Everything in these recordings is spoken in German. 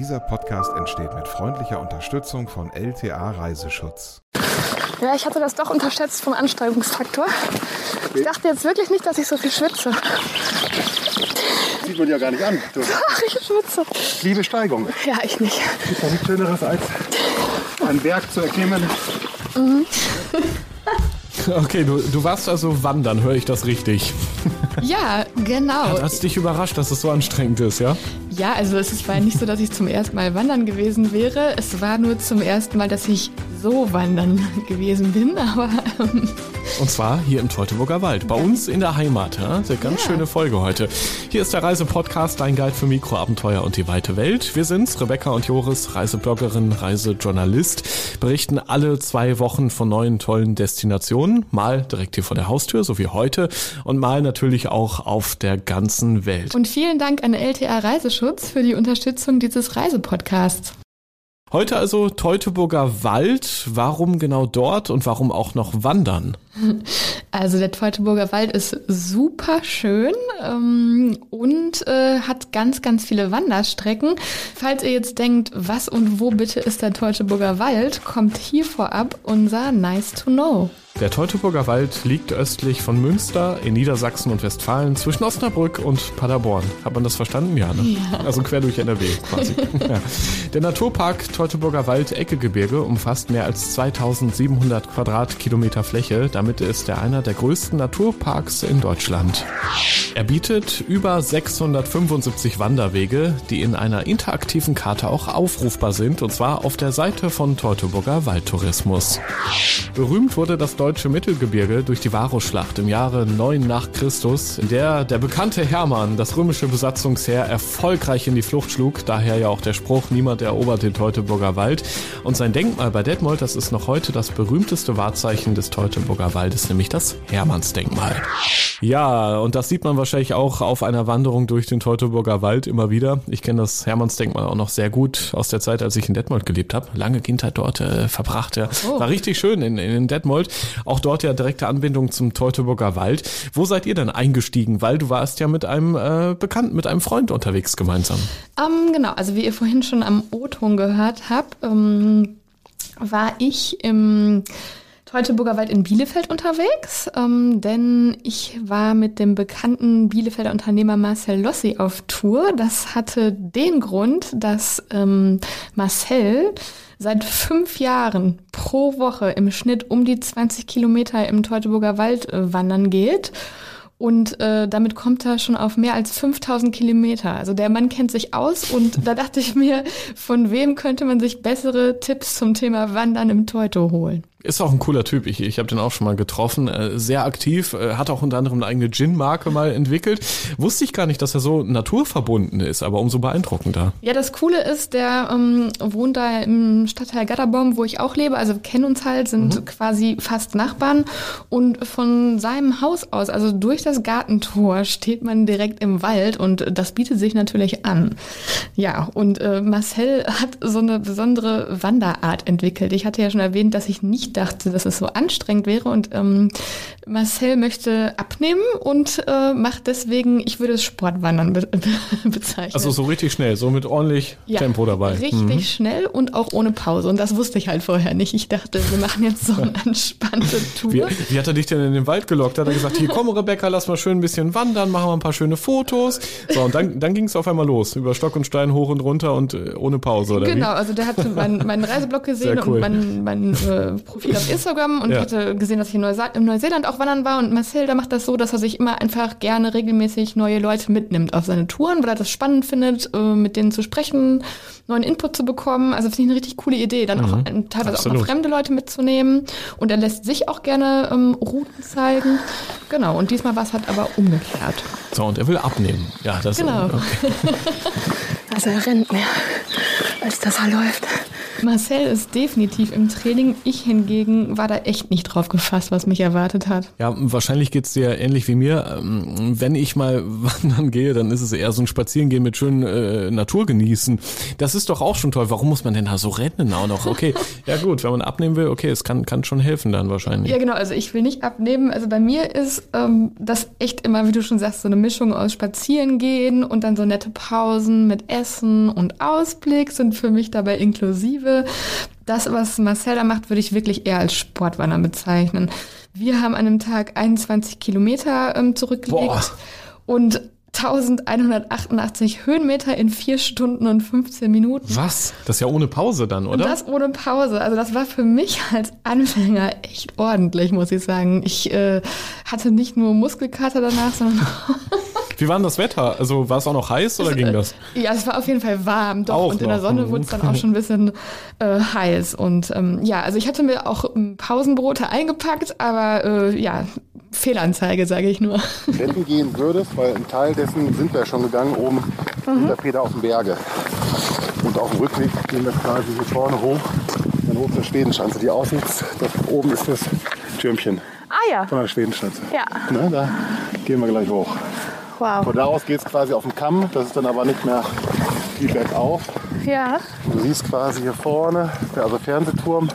Dieser Podcast entsteht mit freundlicher Unterstützung von LTA Reiseschutz. Ja, ich hatte das doch unterschätzt vom Anstrengungsfaktor. Ich dachte jetzt wirklich nicht, dass ich so viel schwitze. Sieht man ja gar nicht an. Du. Ach, ich schwitze. Liebe Steigung. Ja, ich nicht. Gibt nichts Schöneres als einen Berg zu erklimmen. Okay, du, du warst also wandern, höre ich das richtig? Ja, genau. Hat es dich überrascht, dass es so anstrengend ist, ja? Ja, also es war nicht so, dass ich zum ersten Mal wandern gewesen wäre. Es war nur zum ersten Mal, dass ich so wandern gewesen bin, aber ähm, Und zwar hier im Teutoburger Wald, bei uns in der Heimat. Ja? Eine ganz Ja. schöne Folge heute. Hier ist der Reisepodcast, dein Guide für Mikroabenteuer und die weite Welt. Wir sind's, Rebecca und Joris, Reisebloggerin, Reisejournalist, berichten alle zwei Wochen von neuen tollen Destinationen, mal direkt hier vor der Haustür, so wie heute, und mal natürlich auch auf der ganzen Welt. und vielen Dank an LTA Reiseschutz für die Unterstützung dieses Reisepodcasts. Heute also Teutoburger Wald. Warum genau dort und warum auch noch wandern? Also der Teutoburger Wald ist super schön ähm, und äh, hat ganz, ganz viele Wanderstrecken. Falls ihr jetzt denkt, was und wo bitte ist der Teutoburger Wald, kommt hier vorab unser Nice to Know. Der Teutoburger Wald liegt östlich von Münster in Niedersachsen und Westfalen zwischen Osnabrück und Paderborn. Hat man das verstanden? Ja, ne? Also quer durch NRW quasi. ja. Der Naturpark Teutoburger Wald Eckegebirge umfasst mehr als 2700 Quadratkilometer Fläche. Damit ist er einer der größten Naturparks in Deutschland. Er bietet über 675 Wanderwege, die in einer interaktiven Karte auch aufrufbar sind, und zwar auf der Seite von Teutoburger Waldtourismus. Berühmt wurde das deutsche Mittelgebirge durch die Varusschlacht im Jahre 9 nach Christus, in der der bekannte Hermann das römische Besatzungsheer erfolgreich in die Flucht schlug, daher ja auch der Spruch, niemand erobert den Teutoburger Wald. Und sein Denkmal bei Detmold, das ist noch heute das berühmteste Wahrzeichen des Teutoburger Waldes, nämlich das Hermannsdenkmal. Ja, und das sieht man wahrscheinlich auch auf einer Wanderung durch den Teutoburger Wald immer wieder. Ich kenne das Hermannsdenkmal auch noch sehr gut aus der Zeit, als ich in Detmold gelebt habe. Lange Kindheit dort äh, verbracht. Ja. War richtig schön in, in Detmold. Auch dort ja direkte Anbindung zum Teutoburger Wald. Wo seid ihr denn eingestiegen? Weil du warst ja mit einem äh, Bekannten, mit einem Freund unterwegs gemeinsam. Ähm, genau, also wie ihr vorhin schon am O-Ton gehört habt, ähm, war ich im Teutoburger Wald in Bielefeld unterwegs, ähm, denn ich war mit dem bekannten Bielefelder Unternehmer Marcel Lossi auf Tour. Das hatte den Grund, dass ähm, Marcel seit fünf Jahren pro Woche im Schnitt um die 20 Kilometer im Teutoburger Wald äh, wandern geht. Und äh, damit kommt er schon auf mehr als 5000 Kilometer. Also der Mann kennt sich aus und da dachte ich mir, von wem könnte man sich bessere Tipps zum Thema Wandern im Teuto holen? Ist auch ein cooler Typ. Ich, ich habe den auch schon mal getroffen. Äh, sehr aktiv, äh, hat auch unter anderem eine eigene Gin-Marke mal entwickelt. Wusste ich gar nicht, dass er so naturverbunden ist, aber umso beeindruckender. Ja, das Coole ist, der ähm, wohnt da im Stadtteil Gatterbaum, wo ich auch lebe. Also kennen uns halt, sind quasi fast Nachbarn. Und von seinem Haus aus, also durch das Gartentor, steht man direkt im Wald und das bietet sich natürlich an. Ja, und äh, Marcel hat so eine besondere Wanderart entwickelt. Ich hatte ja schon erwähnt, dass ich nicht dachte, dass es so anstrengend wäre. Und ähm, Marcel möchte abnehmen und äh, macht deswegen, ich würde es Sportwandern be bezeichnen. Also so richtig schnell, so mit ordentlich Ja, Tempo dabei. Richtig Mhm. schnell und auch ohne Pause. Und das wusste ich halt vorher nicht. Ich dachte, wir machen jetzt so eine entspannte Tour. Wie, wie hat er dich denn in den Wald gelockt? Hat er gesagt, hier komm Rebecca, lass mal schön ein bisschen wandern, machen wir ein paar schöne Fotos. So, und dann, dann ging es auf einmal los. Über Stock und Stein hoch und runter und äh, ohne Pause, oder Genau, also der hatte meinen meinen Reiseblog gesehen cool. und mein, mein äh, Profil auf Instagram und Ja. hatte gesehen, dass ich in, Neusa in Neuseeland auch wandern war. Und Marcel, der macht das so, dass er sich immer einfach gerne regelmäßig neue Leute mitnimmt auf seine Touren, weil er das spannend findet, äh, mit denen zu sprechen, neuen Input zu bekommen. Also finde ich eine richtig coole Idee, dann auch teilweise auch Mhm. Absolut. mal fremde Leute mitzunehmen. Und er lässt sich auch gerne ähm, Routen zeigen. Genau, und diesmal war es halt aber umgekehrt. So, und er will abnehmen. Ja, das Genau. Okay. Also er rennt mehr, als dass er läuft. Marcel ist definitiv im Training. Ich hingegen war da echt nicht drauf gefasst, was mich erwartet hat. Ja, wahrscheinlich geht's dir ähnlich wie mir. Ähm, Wenn ich mal wandern gehe, dann ist es eher so ein Spazierengehen mit schönen äh, Natur genießen. Das ist doch auch schon toll. Warum muss man denn da so rennen auch noch? Okay, ja gut, wenn man abnehmen will, okay, es kann, kann schon helfen dann wahrscheinlich. Ja, genau. Also ich will nicht abnehmen. Also bei mir ist ähm, das echt immer, wie du schon sagst, so eine Mischung aus Spazierengehen und dann so nette Pausen mit Essen und Ausblick sind für mich dabei inklusive. Das, was Marcel da macht, würde ich wirklich eher als Sportwandern bezeichnen. Wir haben an einem Tag 21 Kilometer ähm, zurückgelegt Boah. und 1188 Höhenmeter in vier Stunden und 15 Minuten. Was? Das ist ja ohne Pause dann, Und oder? das ohne Pause. Also das war für mich als Anfänger echt ordentlich, muss ich sagen. Ich äh, hatte nicht nur Muskelkater danach, sondern Wie war denn das Wetter? Also war es auch noch heiß oder ging das? ja, es war auf jeden Fall warm. Doch, Auch und in der noch, Sonne mhm. wurde es dann auch schon ein bisschen äh, heiß. Und ähm, ja, also ich hatte mir auch Pausenbrote eingepackt, aber äh, ja, Fehlanzeige, sage ich nur. Retten gehen würdest, weil ein Teil dessen sind wir schon gegangen, oben hinter Peter auf den Berge. Und auf dem Rückweg gehen wir quasi hier vorne hoch, dann hoch zur Schwedenschanze. Die aussieht, da oben ist das Türmchen Ah ja, von der Schwedenschanze. Ja. Ne, da gehen wir gleich hoch. wow. Von da aus geht es quasi auf den Kamm, das ist dann aber nicht mehr viel bergauf. Ja, Du siehst quasi hier vorne, der also Fernsehturm.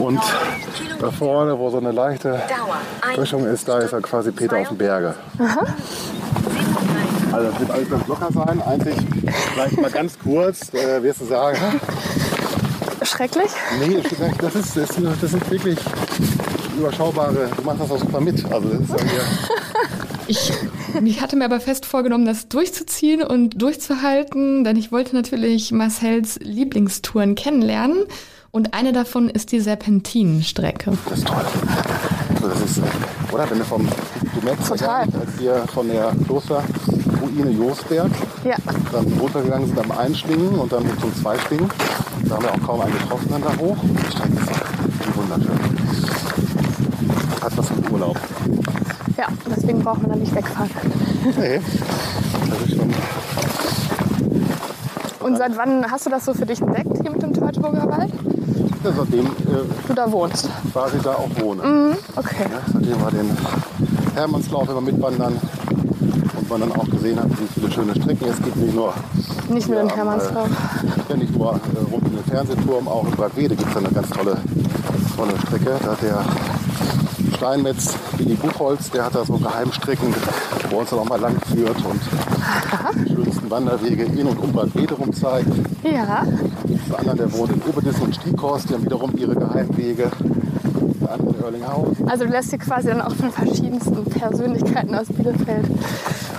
Und da vorne, wo so eine leichte Böschung ist, da ist ja quasi Peter auf dem Berge. Also das wird alles ganz locker sein. Einzig, vielleicht mal ganz kurz, äh, wirst du sagen, "Hä? schrecklich. nee, das, ist, das, sind, das sind wirklich überschaubare, du machst das auch super mit. Also das ist ja Ich, ich hatte mir aber fest vorgenommen, das durchzuziehen und durchzuhalten, denn ich wollte natürlich Marcels Lieblingstouren kennenlernen. Und eine davon ist die Serpentinenstrecke. das ist toll. Also das ist, oder wenn du vom, du merkst ja Total. nicht, als wir von der Klosterruine Josberg Ja, dann runtergegangen sind am Einschwingen und dann zum Zweischwingen. Da haben wir auch kaum einen getroffen dann da hoch. Die Strecke ist doch wunderschön. Hat was von Urlaub. ja, deswegen braucht man da nicht wegfahren. Nee, das ist schon Und seit wann hast du das so für dich entdeckt hier mit dem Teutoburger Wald? Ja, seitdem äh, Du da wohnst. quasi da auch wohne. Okay. Ja, seitdem wir den Hermannslauf immer mitwandern und man dann auch gesehen hat, wie viele schöne Strecken es gibt. Nicht nur, Nicht nur den Ja, Hermannslauf. ja, nicht nur äh, rund um den Fernsehturm, auch in Bragwede gibt es eine ganz tolle, tolle Strecke. Da hat der Steinmetz Willi Buchholz, der hat da so Geheimstrecken, wo uns dann auch mal lang führt und Wanderwege in und um Bad Wederum zeigt. Ja, Der andere, der wohnt in Oberdissen und Stieghorst, die haben wiederum ihre Geheimwege. Der andere in Erlinghausen. also du lässt dir quasi dann auch von verschiedensten Persönlichkeiten aus Bielefeld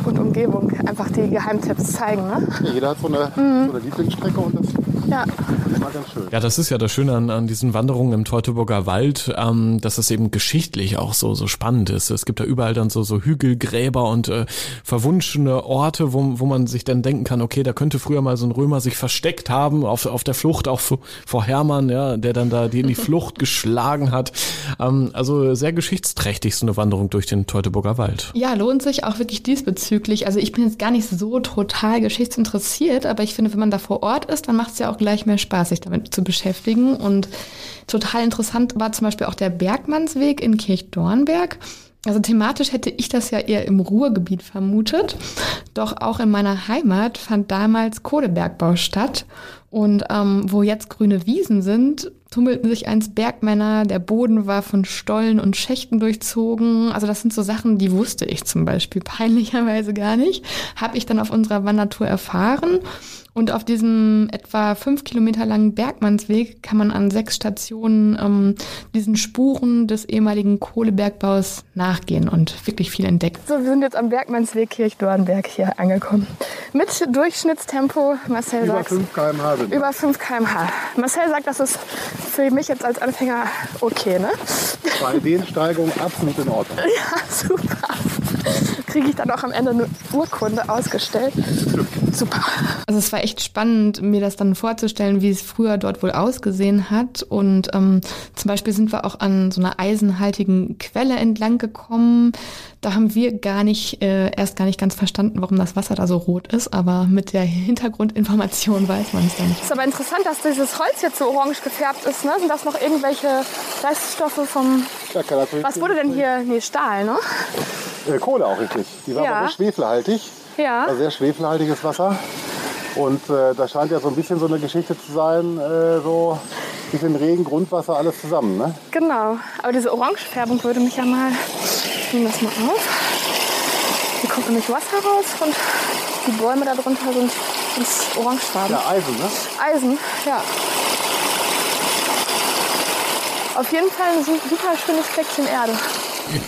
und Umgebung einfach die Geheimtipps zeigen, ne? Ja, jeder hat so eine, so eine Lieblingsstrecke und das Ja. ist mal ganz schön. Ja, das ist ja das Schöne an, an diesen Wanderungen im Teutoburger Wald, ähm, dass es eben geschichtlich auch so so spannend ist. Es gibt da überall dann so so Hügelgräber und äh, verwunschene Orte, wo, wo man sich dann denken kann, okay, da könnte früher mal so ein Römer sich versteckt haben auf, auf der Flucht auch vor, vor Hermann, ja, der dann da die in die Flucht geschlagen hat. Ähm, also sehr geschichtsträchtig so eine Wanderung durch den Teutoburger Wald. Ja, lohnt sich auch wirklich diesbezüglich. Also ich bin jetzt gar nicht so total geschichtsinteressiert, aber ich finde, wenn man da vor Ort ist, dann macht es ja auch gleich mehr Spaß, sich damit zu beschäftigen. Und total interessant war zum Beispiel auch der Bergmannsweg in Kirchdornberg. Also thematisch hätte ich das ja eher im Ruhrgebiet vermutet. Doch auch in meiner Heimat fand damals Kohlebergbau statt. Und ähm, wo jetzt grüne Wiesen sind, tummelten sich einst Bergmänner. Der Boden war von Stollen und Schächten durchzogen. Also das sind so Sachen, die wusste ich zum Beispiel peinlicherweise gar nicht. Habe ich dann auf unserer Wandertour erfahren. Und auf diesem etwa fünf Kilometer langen Bergmannsweg kann man an sechs Stationen ähm, diesen Spuren des ehemaligen Kohlebergbaus nachgehen und wirklich viel entdecken. So, wir sind jetzt am Bergmannsweg Kirchdornberg hier angekommen. Mit Durchschnittstempo, Marcel Über sagt, 5 km/h über 5 km/h. Marcel sagt, das ist für mich jetzt als Anfänger okay, ne? Bei den Steigungen absolut in Ordnung. Ja, super. kriege ich dann auch am Ende eine Urkunde ausgestellt. Super. Also es war echt spannend, mir das dann vorzustellen, wie es früher dort wohl ausgesehen hat. Und ähm, zum Beispiel sind wir auch an so einer eisenhaltigen Quelle entlang gekommen. Da haben wir gar nicht, äh, erst gar nicht ganz verstanden, warum das Wasser da so rot ist, aber mit der Hintergrundinformation weiß man es dann. Ist aber interessant, dass dieses Holz jetzt so orange gefärbt ist. Ne? Sind das noch irgendwelche Reststoffe vom. Was wurde denn hier? Nee, Stahl, ne? Äh, Kohle auch richtig. Die war Ja. aber sehr schwefelhaltig. Ja. Also sehr schwefelhaltiges Wasser. Und äh, da scheint ja so ein bisschen so eine Geschichte zu sein, äh, so ein bisschen Regen, Grundwasser, alles zusammen. Ne? Genau. Aber diese Orangefärbung würde mich ja mal. Ich nehme das mal auf. Hier kommt nämlich Wasser raus und die Bäume da drunter sind, sind orangefarben. Ja, Eisen, ne? Eisen, ja. Auf jeden Fall ein su- super schönes Fleckchen Erde.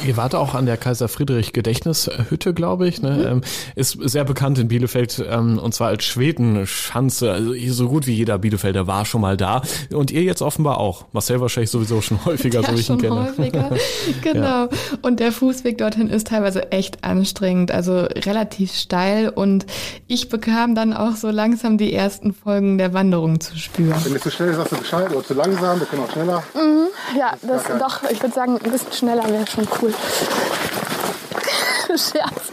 Ihr wart auch an der Kaiser Friedrich Gedächtnishütte, glaube ich. Ne? Ähm, ist sehr bekannt in Bielefeld ähm, und zwar als Schwedenschanze. Also so gut wie jeder Bielefelder war schon mal da. Und ihr jetzt offenbar auch. Marcel wahrscheinlich sowieso schon häufiger, so wie ich ihn kenne. häufiger. Genau. Und der Fußweg dorthin ist teilweise echt anstrengend, also relativ steil. Und ich bekam dann auch so langsam die ersten Folgen der Wanderung zu spüren. Wenn du zu schnell ist, sagst du Bescheid oder zu langsam, wir können auch schneller. Ja, das doch, ich würde sagen, ein bisschen schneller wäre schon cool. Scherz.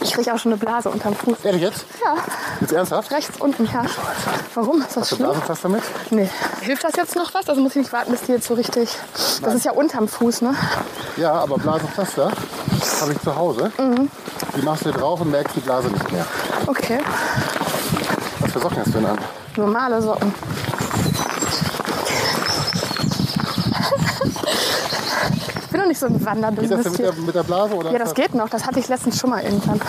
Ich kriege auch schon eine Blase unterm Fuß. Ehrlich jetzt? Ja, Jetzt ernsthaft? rechts unten, ja. Warum? Ist das Hast du schlimm? Blasenpflaster mit? Nee. Hilft das jetzt noch was? Also muss ich nicht warten, bis die jetzt so richtig. Das ist ja unterm Fuß, ne? Ja, aber Blasenpflaster habe ich zu Hause. Die machst du drauf und merkst die Blase nicht mehr. Okay. Was für Socken hast du denn an? Normale Socken. Ich bin noch nicht so im Geht das denn mit der, mit der Blase? Oder Ja, das geht noch. Das hatte ich letztens schon mal irgendwann.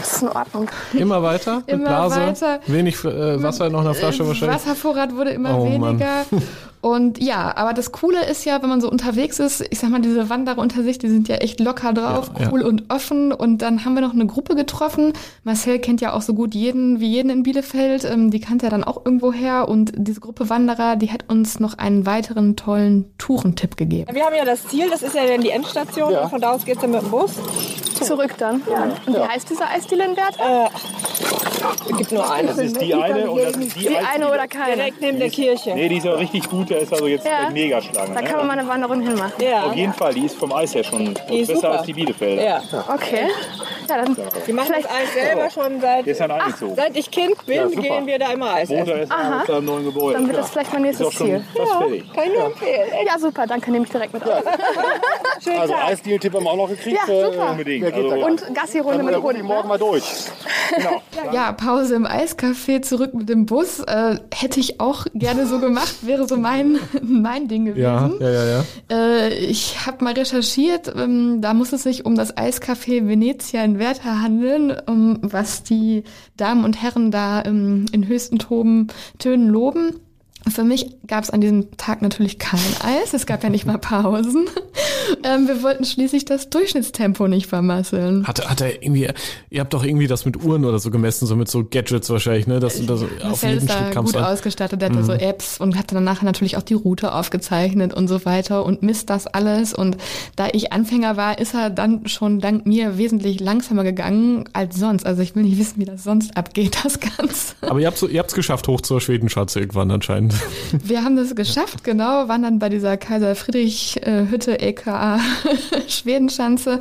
Das ist in Ordnung. Immer weiter mit Immer Blase. weiter. Wenig äh, Wasser in noch einer Flasche wahrscheinlich. Wasservorrat wurde immer Oh, Mann. weniger. Und ja, aber das Coole ist ja, wenn man so unterwegs ist, ich sag mal, diese Wanderer unter sich, die sind ja echt locker drauf, Ja, ja. cool und offen. Und dann haben wir noch eine Gruppe getroffen. Marcel kennt ja auch so gut jeden wie jeden in Bielefeld. Ähm, Die kannte er dann auch irgendwo her. Und diese Gruppe Wanderer, die hat uns noch einen weiteren tollen Tourentipp gegeben. Wir haben ja das Ziel, das ist ja dann die Endstation Ja. und von da aus geht es dann mit dem Bus. Zurück dann. Und wie heißt diese Eisdiele in Wert? Es gibt nur eine. Das ist die eine und das ist die, Die eine oder keine? Direkt neben der Kirche. Nee, die ist auch richtig gut. Der ist also jetzt Ja. eine Megaschlange. Da ne? kann man mal eine Wanderung hinmachen. Ja. Auf jeden Fall, die ist vom Eis her schon besser super. als die Bielefelder. Ja. Okay. Ja, dann Die machen das Eis selber schon seit, Gestern eingezogen. seit ich Kind bin, Ja, super. gehen wir da immer Eis essen. Montag ist er aus einem neuen Gebäude. dann wird ja. das vielleicht mein ist nächstes schon Ziel. fast fertig. Kann ich nur empfehlen. Ja, super. Danke, nehme ich direkt mit auf. Also Eisdeal-Tipp haben wir auch noch gekriegt. Ja, äh, super. Unbedingt. Geht da Also, Und Gassi-Runde mit rufe ich Hunden. morgen Ne? mal durch. Genau. Ja, Pause im Eiscafé, zurück mit dem Bus. Äh, hätte ich auch gerne so gemacht, wäre so mein, mein Ding gewesen. Ja, ja, ja, ja. Äh, ich habe mal recherchiert, ähm, da muss es sich um das Eiscafé Venezia in Werther handeln, um, was die Damen und Herren da ähm, in höchsten Toben, Tönen loben. Für mich gab es an diesem Tag natürlich kein Eis, es gab ja nicht mal Pausen. Ähm, wir wollten schließlich das Durchschnittstempo nicht vermasseln. Hat, hat er irgendwie, ihr habt doch irgendwie das mit Uhren oder so gemessen, so mit so Gadgets wahrscheinlich, ne? Das, das, auf Marcel jeden Schritt kam gut es an. ausgestattet, der hatte so Apps und hatte dann nachher natürlich auch die Route aufgezeichnet und so weiter und misst das alles. Und da ich Anfänger war, ist er dann schon dank mir wesentlich langsamer gegangen als sonst. Also ich will nicht wissen, wie das sonst abgeht, das Ganze. Aber ihr habt so, ihr habt's geschafft, hoch zur Schwedenschatze irgendwann anscheinend. Wir haben das geschafft, genau, waren dann bei dieser Kaiser Friedrich äh, Hütte, aka Schwedenschanze.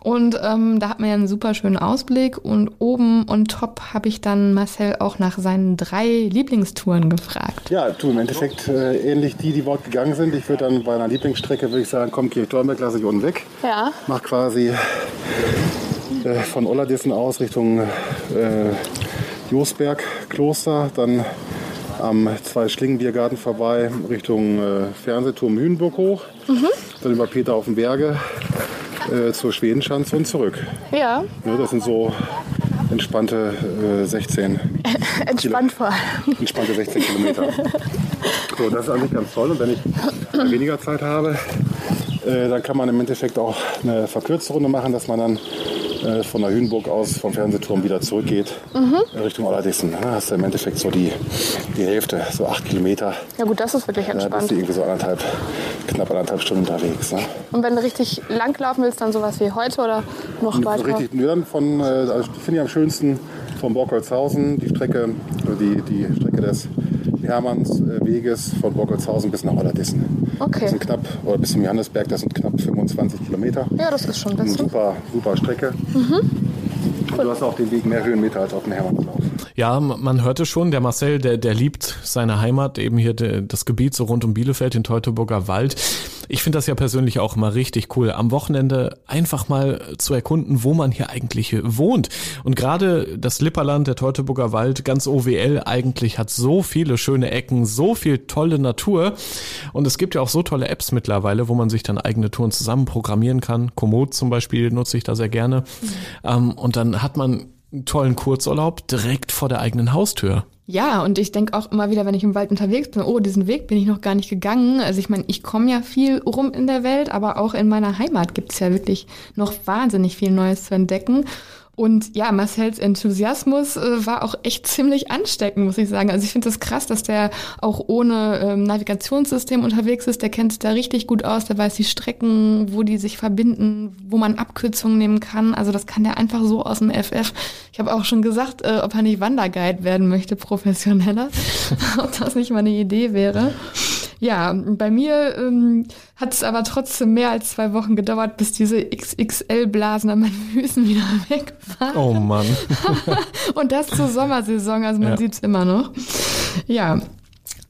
Und ähm, da hat man ja einen super schönen Ausblick. Und oben on top habe ich dann Marcel auch nach seinen drei Lieblingstouren gefragt. Ja, du, im Endeffekt äh, ähnlich die, die dort gegangen sind. Ich würde dann bei einer Lieblingsstrecke, würde ich sagen, komm, Kirch-Dornberg lasse ich unten weg. Ja. Mach quasi äh, von Ollerdissen aus Richtung äh, Josberg Kloster, dann am zwei Schlingenbiergarten vorbei Richtung äh, Fernsehturm Hühnburg hoch, dann über Peter auf dem Berge äh, zur Schwedenschanze und zurück. Ja. Ja, das sind so entspannte äh, 16 Entspannt vor allem. entspannte 16 Kilometer. So, das ist eigentlich ganz toll. Und wenn ich weniger Zeit habe, äh, dann kann man im Endeffekt auch eine verkürzte Runde machen, dass man dann äh, von der Hühnburg aus vom Fernsehturm wieder zurückgeht in Richtung Allerdissen. Da hast du im Endeffekt so die, die Hälfte, so acht Kilometer. Ja gut, das ist wirklich Da bist entspannt. du irgendwie so anderthalb, knapp anderthalb Stunden unterwegs. Ne? Und wenn du richtig lang laufen willst, dann sowas wie heute oder noch Und weiter? richtig nürdern von, äh, also finde ich am schönsten von Borkholzhausen, die Strecke, also die, die Strecke des Hermannsweges von Borkholzhausen bis nach Allerdissen. Das Okay. sind knapp, oder bis zum Johannesberg, das sind knapp 25 Kilometer. Ja, das ist schon ein Eine super, super Strecke. Und du hast auf dem Weg mehr Höhenmeter als auf dem Hermannslauf. Ja, man hörte schon, der Marcel, der, der liebt seine Heimat, eben hier de, das Gebiet so rund um Bielefeld, den Teutoburger Wald. Ich finde das ja persönlich auch immer richtig cool, am Wochenende einfach mal zu erkunden, wo man hier eigentlich wohnt. Und gerade das Lipperland, der Teutoburger Wald, ganz OWL eigentlich hat so viele schöne Ecken, so viel tolle Natur. Und es gibt ja auch so tolle Apps mittlerweile, wo man sich dann eigene Touren zusammen programmieren kann. Komoot zum Beispiel nutze ich da sehr gerne. Ähm, und dann hat man einen tollen Kurzurlaub direkt vor der eigenen Haustür. Ja, und ich denke auch immer wieder, wenn ich im Wald unterwegs bin, oh, diesen Weg bin ich noch gar nicht gegangen. Also ich meine, ich komme ja viel rum in der Welt, aber auch in meiner Heimat gibt's ja wirklich noch wahnsinnig viel Neues zu entdecken. Und ja, Marcells Enthusiasmus äh, war auch echt ziemlich ansteckend, muss ich sagen. Also ich finde das krass, dass der auch ohne ähm, Navigationssystem unterwegs ist. Der kennt sich da richtig gut aus, der weiß die Strecken, wo die sich verbinden, wo man Abkürzungen nehmen kann. Also das kann der einfach so aus dem FF. Ich habe auch schon gesagt, äh, ob er nicht Wanderguide werden möchte, professioneller. ob das nicht mal eine Idee wäre. Ja, bei mir ähm, hat es aber trotzdem mehr als zwei Wochen gedauert, bis diese XXL-Blasen an meinen Füßen wieder weg waren. Oh Mann. Und das zur Sommersaison, also man Ja. sieht's immer noch. Ja.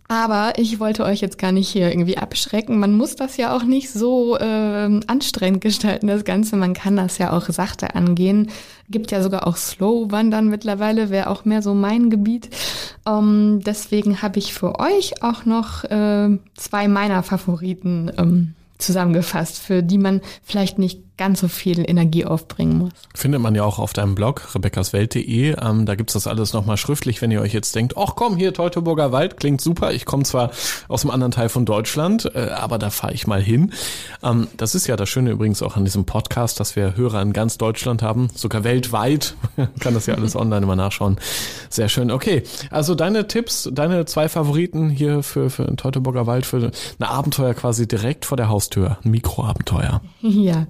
Aber ich wollte euch jetzt gar nicht hier irgendwie abschrecken. Man muss das ja auch nicht so ähm, anstrengend gestalten, das Ganze. Man kann das ja auch sachte angehen. Gibt ja sogar auch Slow-Wandern mittlerweile, wäre auch mehr so mein Gebiet. Ähm, deswegen habe ich für euch auch noch äh, zwei meiner Favoriten ähm, zusammengefasst, für die man vielleicht nicht ganz so viel Energie aufbringen muss. Findet man ja auch auf deinem Blog, rebeccaswelt.de. Ähm, da gibt's das alles nochmal schriftlich, wenn ihr euch jetzt denkt, ach komm, hier Teutoburger Wald, klingt super. Ich komme zwar aus einem anderen Teil von Deutschland, äh, aber da fahre ich mal hin. Ähm, das ist ja das Schöne übrigens auch an diesem Podcast, dass wir Hörer in ganz Deutschland haben, sogar weltweit. Kann das ja alles online immer nachschauen. Sehr schön. Okay, also deine Tipps, deine zwei Favoriten hier für, für den Teutoburger Wald, für ein Abenteuer quasi direkt vor der Haustür. Ein Mikroabenteuer. Ja,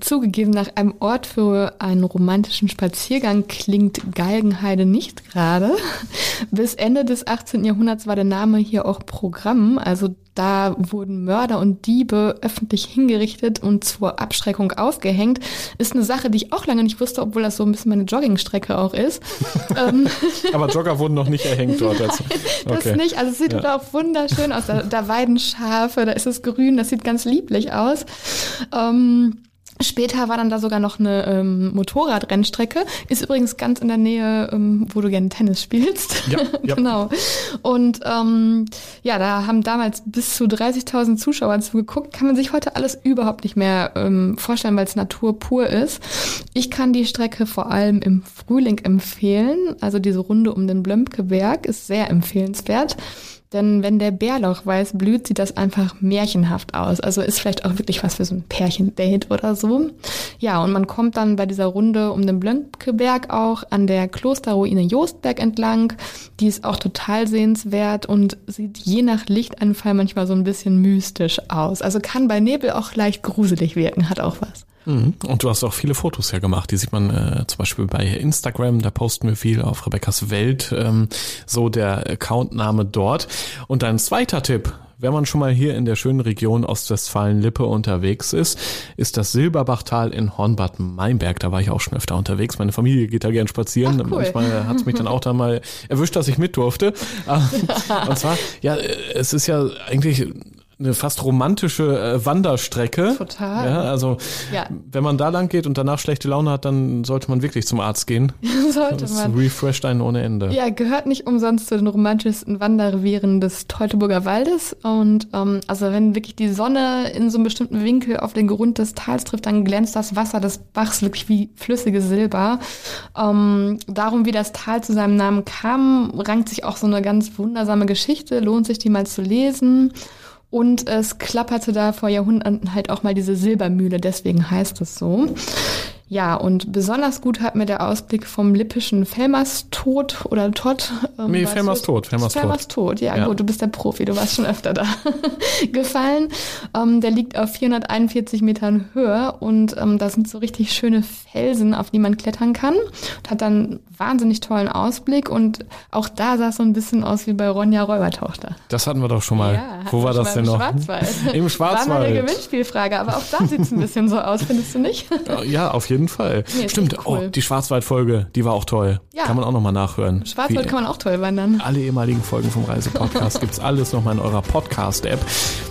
zugegeben, nach einem Ort für einen romantischen Spaziergang klingt Galgenheide nicht gerade. Bis Ende des 18. Jahrhunderts war der Name hier auch Programm. Also da wurden Mörder und Diebe öffentlich hingerichtet und zur Abschreckung aufgehängt. Ist eine Sache, die ich auch lange nicht wusste, obwohl das so ein bisschen meine Joggingstrecke auch ist. ähm, Aber Jogger wurden noch nicht erhängt dort. Also. das nicht. Also es sieht Ja. auch wunderschön aus. Da, da weiden Schafe, da ist es grün, das sieht ganz lieblich aus. Ähm, Später war dann da sogar noch eine ähm, Motorradrennstrecke. Ist übrigens ganz in der Nähe, ähm, wo du gerne Tennis spielst. Ja, ja. genau. Und ähm, ja, da haben damals bis zu 30.000 Zuschauer zugeguckt. Kann man sich heute alles überhaupt nicht mehr ähm, vorstellen, weil es Natur pur ist. Ich kann die Strecke vor allem im Frühling empfehlen. Also diese Runde um den Blömkeberg ist sehr empfehlenswert. Denn wenn der Bärlauch weiß blüht, sieht das einfach märchenhaft aus. Also ist vielleicht auch wirklich was für so ein Pärchendate oder so. Ja, und man kommt dann bei dieser Runde um den Blönkeberg auch an der Klosterruine Jostberg entlang. Die ist auch total sehenswert und sieht je nach Lichtanfall manchmal so ein bisschen mystisch aus. Also kann bei Nebel auch leicht gruselig wirken, hat auch was. Mhm. Und du hast auch viele Fotos ja gemacht. Die sieht man äh, zum Beispiel bei Instagram. Da posten wir viel auf Rebecca's Welt. Ähm, so der Accountname dort. Und dein zweiter Tipp. Wenn man schon mal hier in der schönen Region Ostwestfalen-Lippe unterwegs ist, ist das Silberbachtal in Hornbad-Meinberg. Da war ich auch schon öfter unterwegs. Meine Familie geht da gern spazieren. Ach, cool. Manchmal hat es mich dann auch da mal erwischt, dass ich mit durfte. Ähm, Und zwar, ja, äh, es ist ja eigentlich eine fast romantische äh, Wanderstrecke. Total. Ja, also Ja. wenn man da lang geht und danach schlechte Laune hat, dann sollte man wirklich zum Arzt gehen. Sollte Das man. refresht einen ohne Ende. Ja, gehört nicht umsonst zu den romantischsten Wanderrevieren des Teutoburger Waldes. Und ähm, also wenn wirklich die Sonne in so einem bestimmten Winkel auf den Grund des Tals trifft, dann glänzt das Wasser des Bachs wirklich wie flüssiges Silber. Ähm, darum, wie das Tal zu seinem Namen kam, rankt sich auch so eine ganz wundersame Geschichte. Lohnt sich, die mal zu lesen. Und es klapperte da vor Jahrhunderten halt auch mal diese Silbermühle, deswegen heißt es so. Ja, und besonders gut hat mir der Ausblick vom lippischen Felmers-Tod oder Todd. ähm, Nee, weißt Felmers du? Tod, Felmers Tod. Felmers Tod, ja, Ja. gut, du bist der Profi, du warst schon öfter da. Gefallen. Ähm, der liegt auf 441 Metern Höhe und ähm, da sind so richtig schöne Felsen, auf die man klettern kann. Und hat dann wahnsinnig tollen Ausblick und auch da sah es so ein bisschen aus wie bei Ronja Räubertochter. Das hatten wir doch schon mal. hatten Wo war das denn noch? Schwarzwald. Im War mal eine Schwarzwald. Gewinnspielfrage, aber auch da sieht es ein bisschen so aus, findest du nicht? Ja, auf jeden Fall. Nee, ist Stimmt, echt cool. oh, die Schwarzwald-Folge, die war auch toll. Ja. Kann man auch nochmal nachhören. Schwarzwald Wie- kann man auch toll wandern. alle ehemaligen Folgen vom Reisepodcast gibt's alles nochmal in eurer Podcast-App.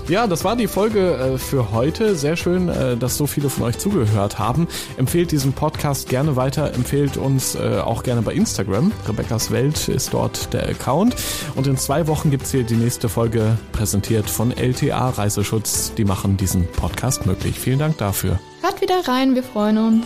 Ja, das war die Folge äh, für heute. Sehr schön, äh, dass so viele von euch zugehört haben. Empfehlt diesen Podcast gerne weiter. Empfehlt uns äh, auch gerne bei Instagram. Rebecca's Welt ist dort der Account. Und in zwei Wochen gibt's hier die nächste Folge präsentiert von LTA Reiseschutz. Die machen diesen Podcast möglich. Vielen Dank dafür. Hört wieder rein, wir freuen uns.